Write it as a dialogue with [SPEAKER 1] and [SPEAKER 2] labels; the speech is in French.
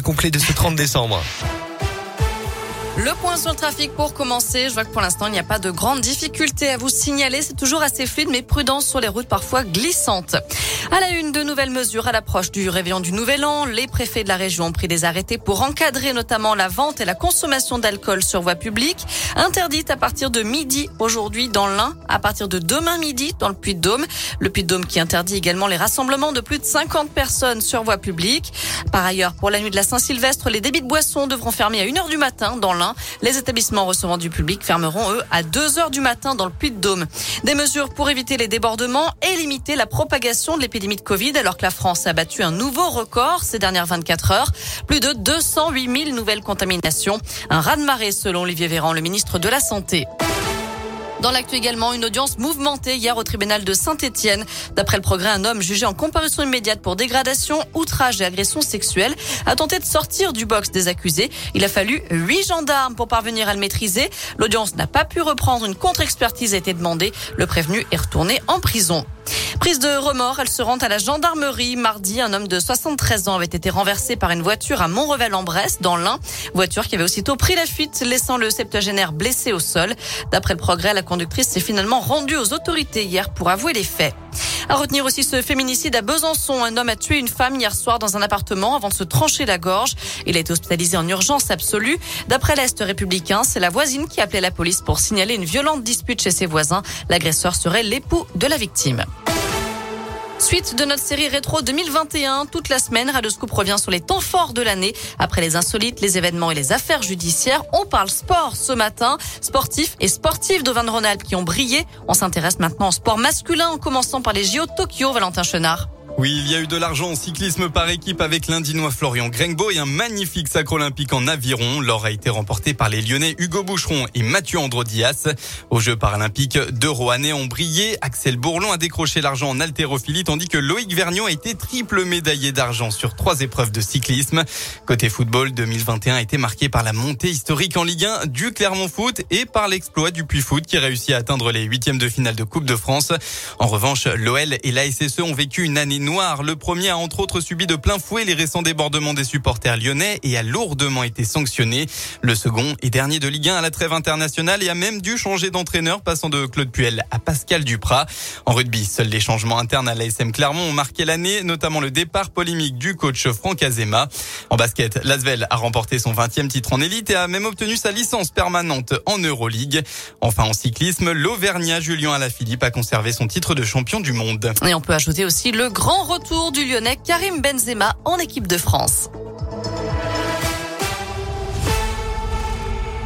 [SPEAKER 1] complet de ce 30 décembre.
[SPEAKER 2] Le point sur le trafic pour commencer. Je vois que pour l'instant, il n'y a pas de grandes difficultés à vous signaler. C'est toujours assez fluide, mais prudence sur les routes parfois glissantes. À la une, de nouvelles mesures à l'approche du réveillon du Nouvel An. Les préfets de la région ont pris des arrêtés pour encadrer notamment la vente et la consommation d'alcool sur voie publique. Interdite à partir de midi aujourd'hui dans l'Ain, à partir de demain midi dans le Puy-de-Dôme. Le Puy-de-Dôme qui interdit également les rassemblements de plus de 50 personnes sur voie publique. Par ailleurs, pour la nuit de la Saint-Sylvestre, les débits de boissons devront fermer à 1h du matin dans l'Ain. Les établissements recevant du public fermeront, eux, à 2 heures du matin dans le Puy-de-Dôme. Des mesures pour éviter les débordements et limiter la propagation de l'épidémie de Covid alors que la France a battu un nouveau record ces dernières 24 heures. Plus de 208 000 nouvelles contaminations. Un raz-de-marée selon Olivier Véran, le ministre de la Santé. Dans l'actu également, une audience mouvementée hier au tribunal de Saint-Etienne. D'après le progrès, un homme jugé en comparution immédiate pour dégradation, outrage et agression sexuelle a tenté de sortir du box des accusés. Il a fallu huit gendarmes pour parvenir à le maîtriser. L'audience n'a pas pu reprendre. Une contre-expertise a été demandée. Le prévenu est retourné en prison. Prise de remords, elle se rend à la gendarmerie. Mardi, un homme de 73 ans avait été renversé par une voiture à Montrevel-en-Bresse, dans l'Ain. Voiture qui avait aussitôt pris la fuite, laissant le septuagénaire blessé au sol. D'après le progrès, la conductrice s'est finalement rendue aux autorités hier pour avouer les faits. À retenir aussi ce féminicide à Besançon. Un homme a tué une femme hier soir dans un appartement avant de se trancher la gorge. Il a été hospitalisé en urgence absolue. D'après l'Est républicain, c'est la voisine qui a appelé la police pour signaler une violente dispute chez ses voisins. L'agresseur serait l'époux de la victime. Suite de notre série rétro 2021, toute la semaine, Radio Scoop revient sur les temps forts de l'année. Après les insolites, les événements et les affaires judiciaires, on parle sport ce matin. Sportifs et sportifs de Van Ronalp qui ont brillé. On s'intéresse maintenant au sport masculin en commençant par les JO Tokyo, Valentin Chenard.
[SPEAKER 3] Oui, il y a eu de l'argent en cyclisme par équipe avec l'Indinois Florian Grengbo et un magnifique sacre olympique en aviron. L'or a été remporté par les Lyonnais Hugo Boucheron et Mathieu Androdias. Aux Jeux paralympiques, deux Rouennais ont brillé. Axel Bourlon a décroché l'argent en haltérophilie tandis que Loïc Vergnon a été triple médaillé d'argent sur trois épreuves de cyclisme. Côté football, 2021 a été marqué par la montée historique en Ligue 1 du Clermont Foot et par l'exploit du Puy Foot qui réussit à atteindre les huitièmes de finale de Coupe de France. En revanche, l'OL et la SSE ont vécu une année Le premier a entre autres subi de plein fouet les récents débordements des supporters lyonnais et a lourdement été sanctionné. Le second est dernier de Ligue 1 à la trêve internationale et a même dû changer d'entraîneur passant de Claude Puel à Pascal Duprat. En rugby, seuls les changements internes à l'ASM Clermont ont marqué l'année, notamment le départ polémique du coach Franck Azema. En basket, Lasvel a remporté son 20e titre en élite et a même obtenu sa licence permanente en Euroleague. Enfin, en cyclisme, l'Auvergnat Julien Alaphilippe a conservé son titre de champion du monde.
[SPEAKER 2] Et on peut ajouter aussi le retour du Lyonnais Karim Benzema en équipe de France.